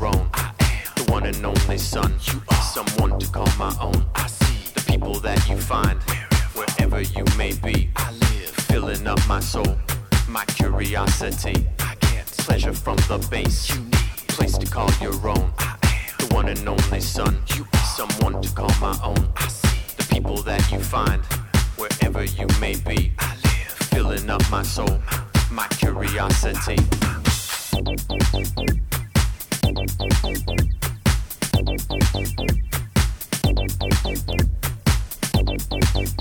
own. I am the one and only son. You are someone to call my own. I see the people that you find wherever, you may be. I live, filling up my soul, my curiosity. I get pleasure from the bass. You need a place to call your own. I am the one and only son. You are someone to call my own. I see the people that you find wherever you may be. I live, filling up my soul, uh. my curiosity. Thank you.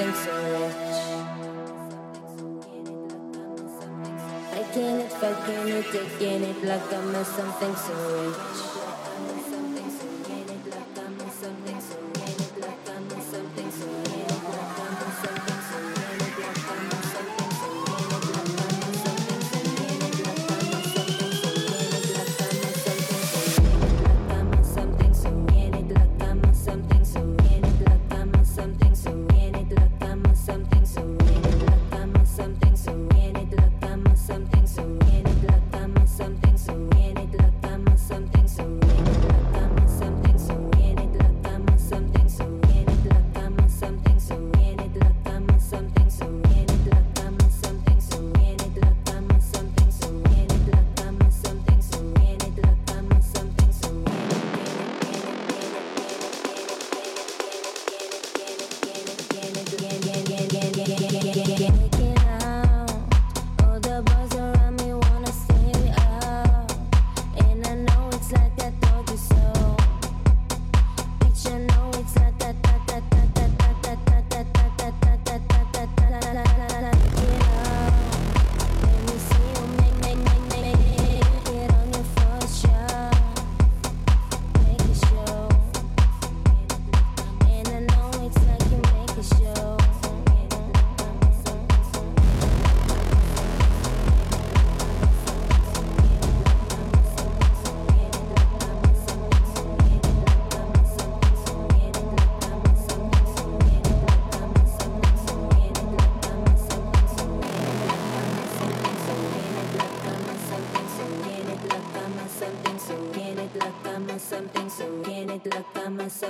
something so rich. can't fucking it, it like I'm something so rich.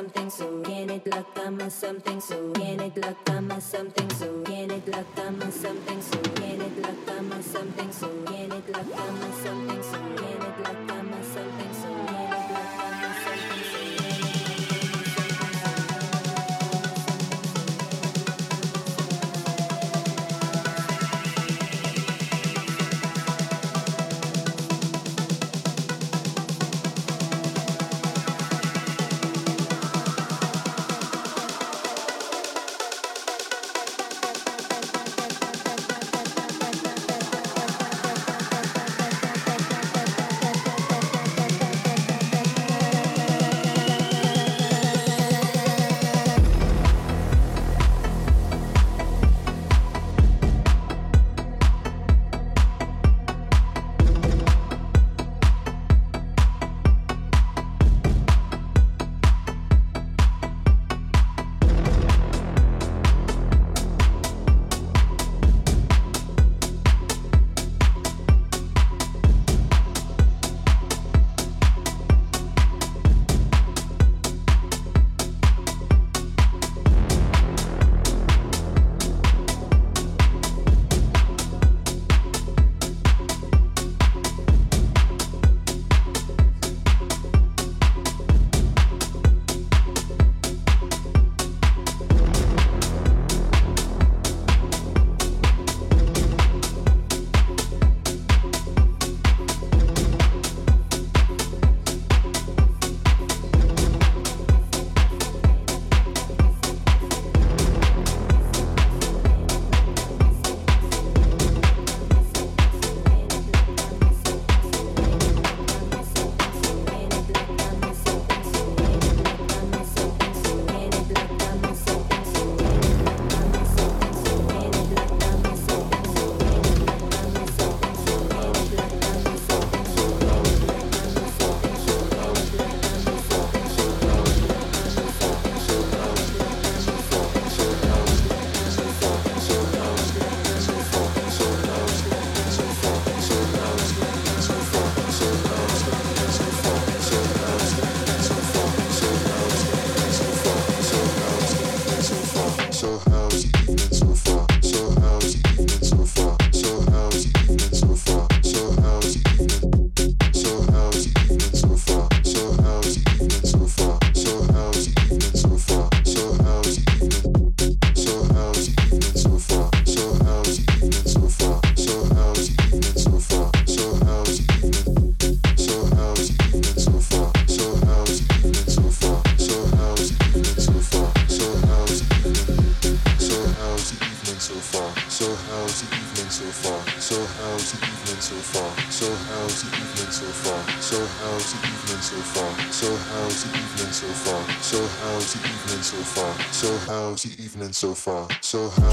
something so in it like I'm a something so in it like I'm a something so in it like I'm a something so in it like I'm a something so evening so far. So high.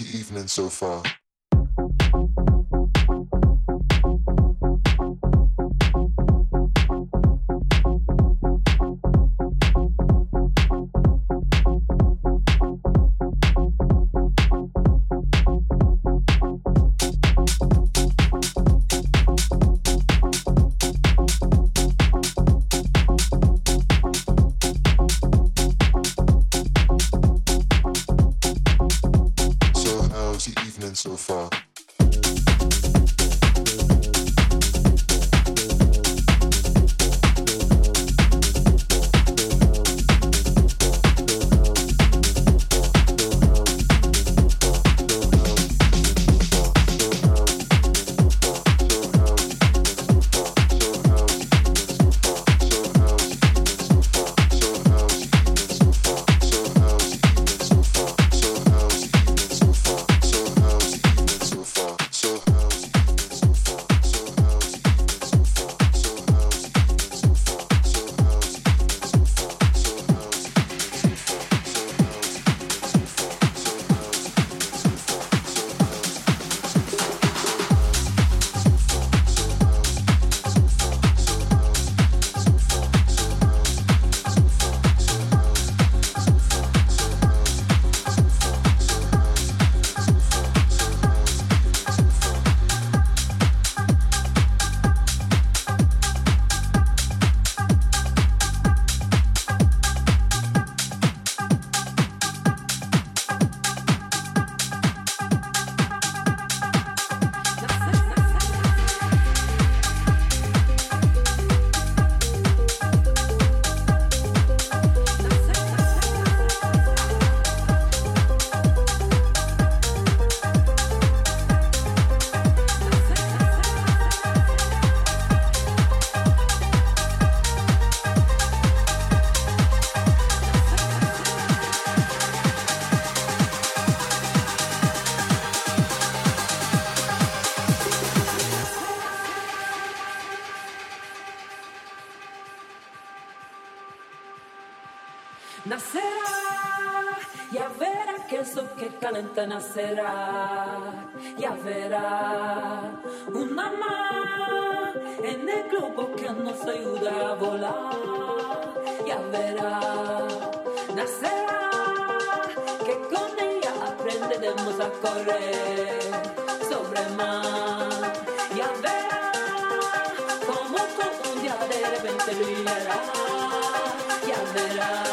evening so far. nacerá, ya verá una más en el globo que nos ayuda a volar, ya verá, nacerá, que con ella aprenderemos a correr sobre el mar, ya verá como todo un día de repente brillará, ya verá.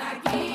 Aquí.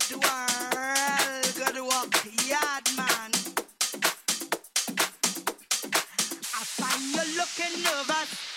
Time, cause you'll get me. I have a bit down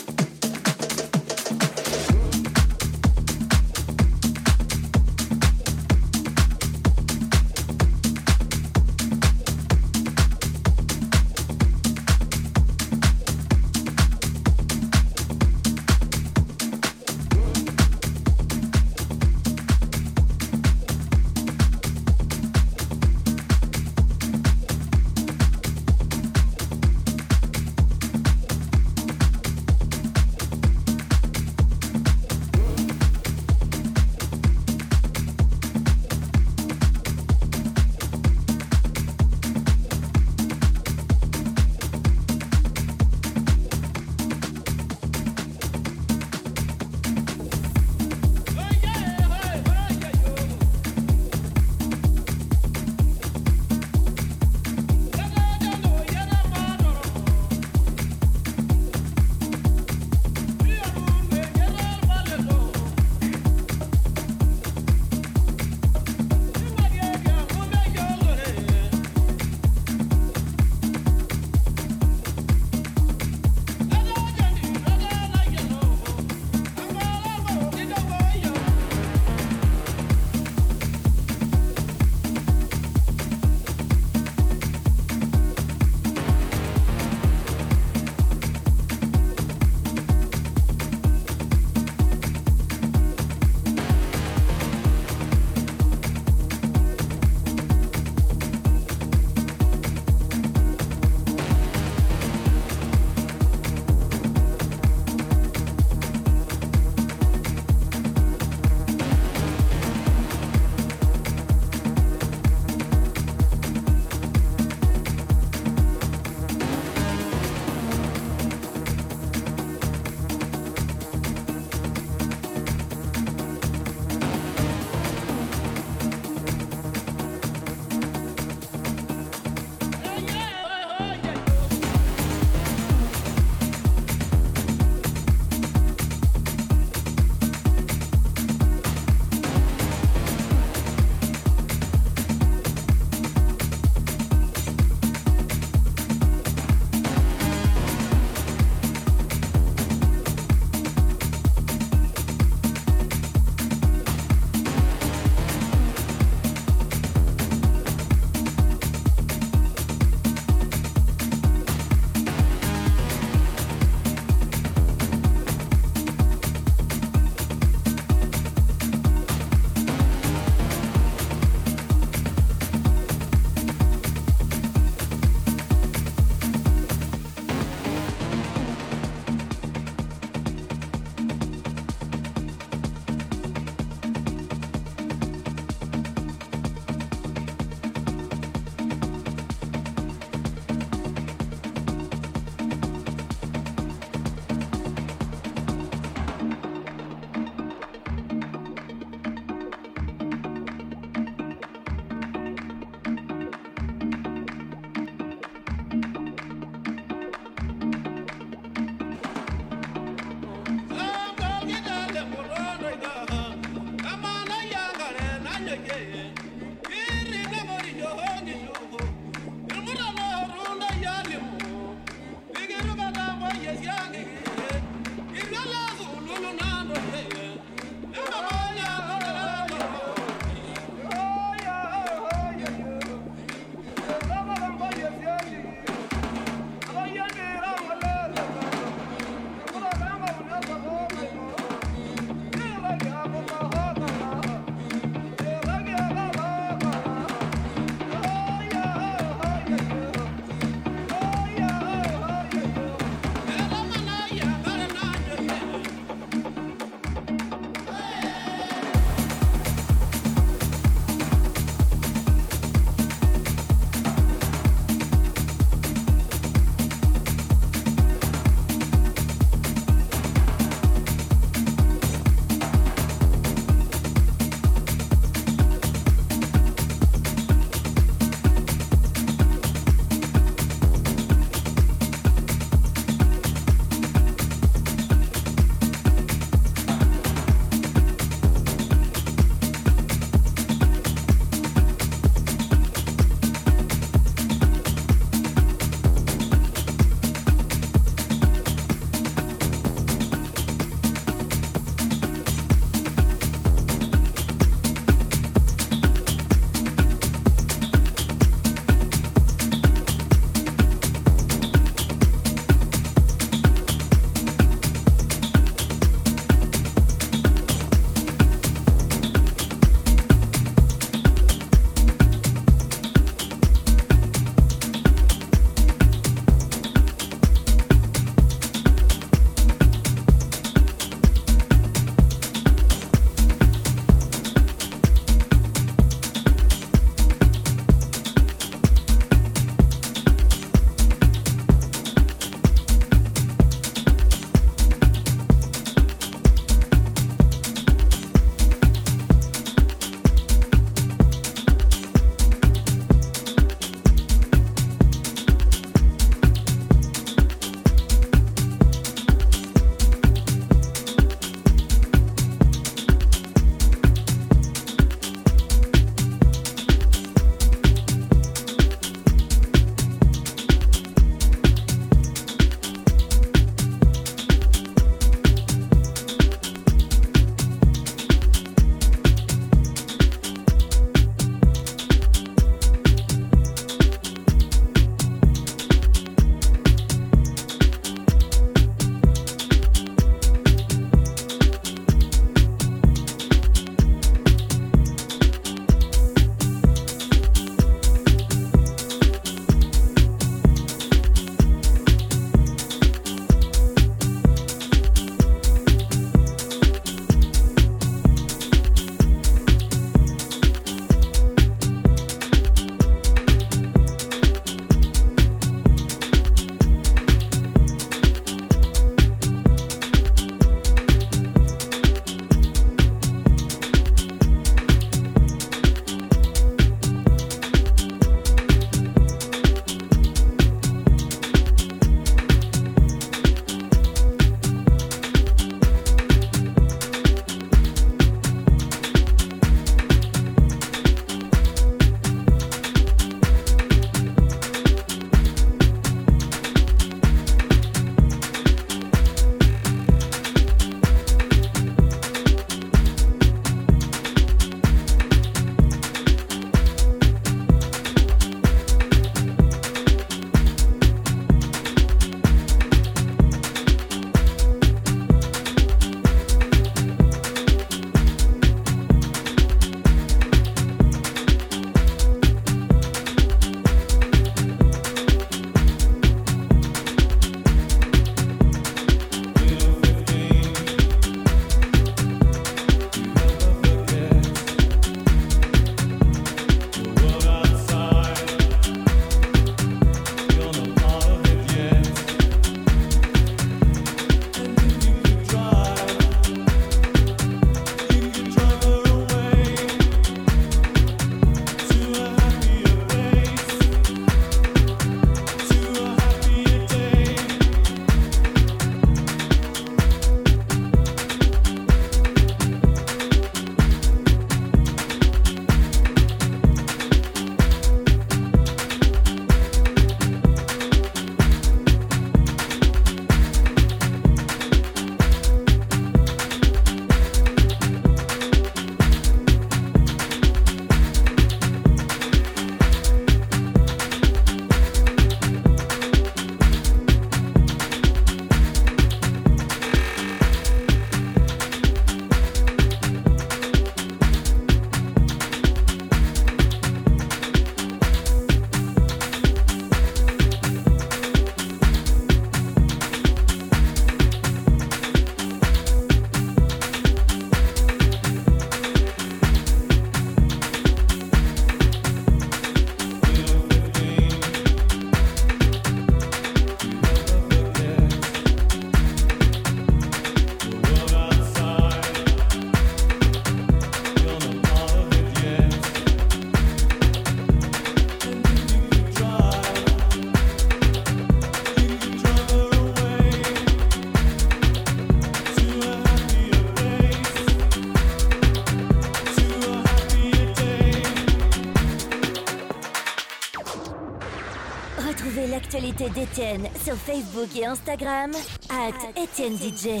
D'Étienne sur Facebook et Instagram, at Étienne DJ.